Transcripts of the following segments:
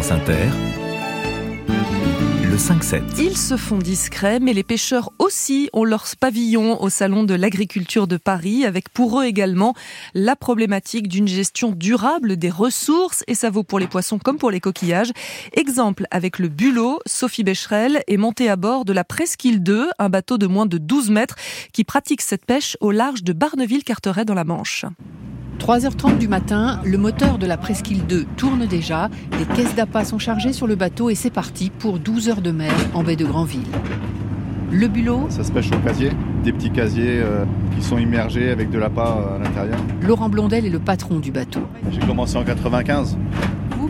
Le 5-7. Ils se font discrets, mais les pêcheurs aussi ont leur pavillon au Salon de l'agriculture de Paris, avec pour eux également la problématique d'une gestion durable des ressources, et ça vaut pour les poissons comme pour les coquillages. Exemple avec le bulot, Sophie Becherel est montée à bord de la Presqu'île 2, un bateau de moins de 12 mètres qui pratique cette pêche au large de Barneville-Carteret dans la Manche. 3h30 du matin, le moteur de la Presqu'île 2 tourne déjà, les caisses d'appât sont chargées sur le bateau et c'est parti pour 12 heures de mer en baie de Granville. Le bulot Ça se pêche au casier, des petits casiers euh, qui sont immergés avec de l'appât euh, à l'intérieur. Laurent Blondel est le patron du bateau. J'ai commencé en 95.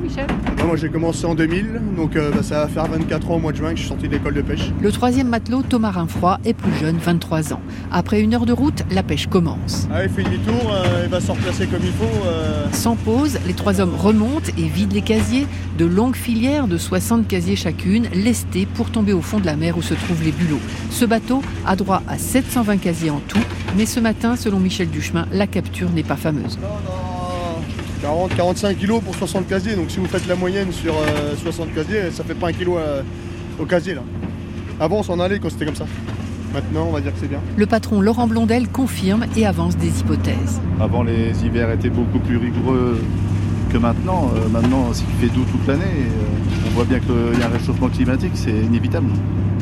Michel Moi j'ai commencé en 2000, donc euh, bah, ça va faire 24 ans au mois de juin que je suis sorti de l'école de pêche. Le troisième matelot, Thomas Rinfroy, est plus jeune, 23 ans. Après une heure de route, la pêche commence. Ah, il fait demi-tour, euh, il va se replacer comme il faut. euh. Sans pause, les trois hommes remontent et vident les casiers, de longues filières de 60 casiers chacune, lestées pour tomber au fond de la mer où se trouvent les bulots. Ce bateau a droit à 720 casiers en tout, mais ce matin, selon Michel Duchemin, la capture n'est pas fameuse. Non, non, 40, 45 kilos pour 60 casiers, donc si vous faites la moyenne sur euh, 60 casiers, ça fait pas un kilo euh, au casier là. Avant on s'en allait quand c'était comme ça. Maintenant on va dire que c'est bien. Le patron Laurent Blondel confirme et avance des hypothèses. Avant, les hivers étaient beaucoup plus rigoureux que maintenant. Euh, maintenant, il fait doux toute l'année. et, euh, on voit bien qu'il y a un réchauffement climatique, c'est inévitable.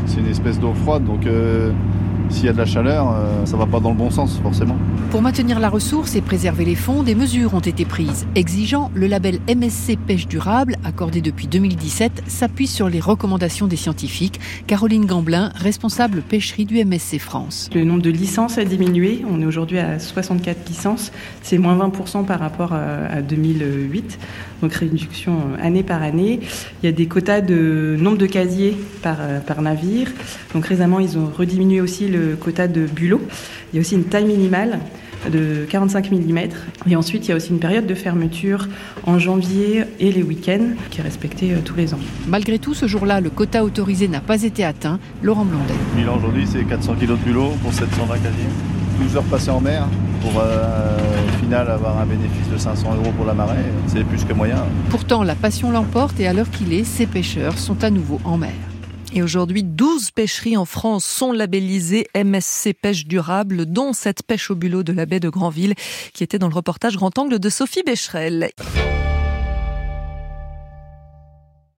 C'est une espèce d'eau froide, donc euh, s'il y a de la chaleur, euh, ça va pas dans le bon sens, forcément. Pour maintenir la ressource et préserver les fonds, des mesures ont été prises. Exigeant, le label MSC Pêche Durable, accordé depuis 2017, s'appuie sur les recommandations des scientifiques. Caroline Gamblin, responsable pêcherie du MSC France. Le nombre de licences a diminué. On est aujourd'hui à 64 licences. C'est moins 20% par rapport à à 2008. Donc réduction euh, année par année. Il y a des quotas de nombre de casiers euh, par navire. Donc récemment, ils ont rediminué aussi le quota de bulots. Il y a aussi une taille minimale de 45 mm. Et ensuite, il y a aussi une période de fermeture en janvier et les week-ends qui est respectée euh, tous les ans. Malgré tout, ce jour-là, le quota autorisé n'a pas été atteint. Laurent Blondel. Milan aujourd'hui, c'est 400 kg de bulot pour 720 casiers. 12 heures passées en mer pour euh, au final avoir un bénéfice de 500 euros pour la marée, c'est plus que moyen. Pourtant, la passion l'emporte et à l'heure qu'il est, ces pêcheurs sont à nouveau en mer. Et aujourd'hui, 12 pêcheries en France sont labellisées MSC Pêche Durable, dont cette pêche au bulot de la baie de Granville, qui était dans le reportage Grand Angle de Sophie Becherel.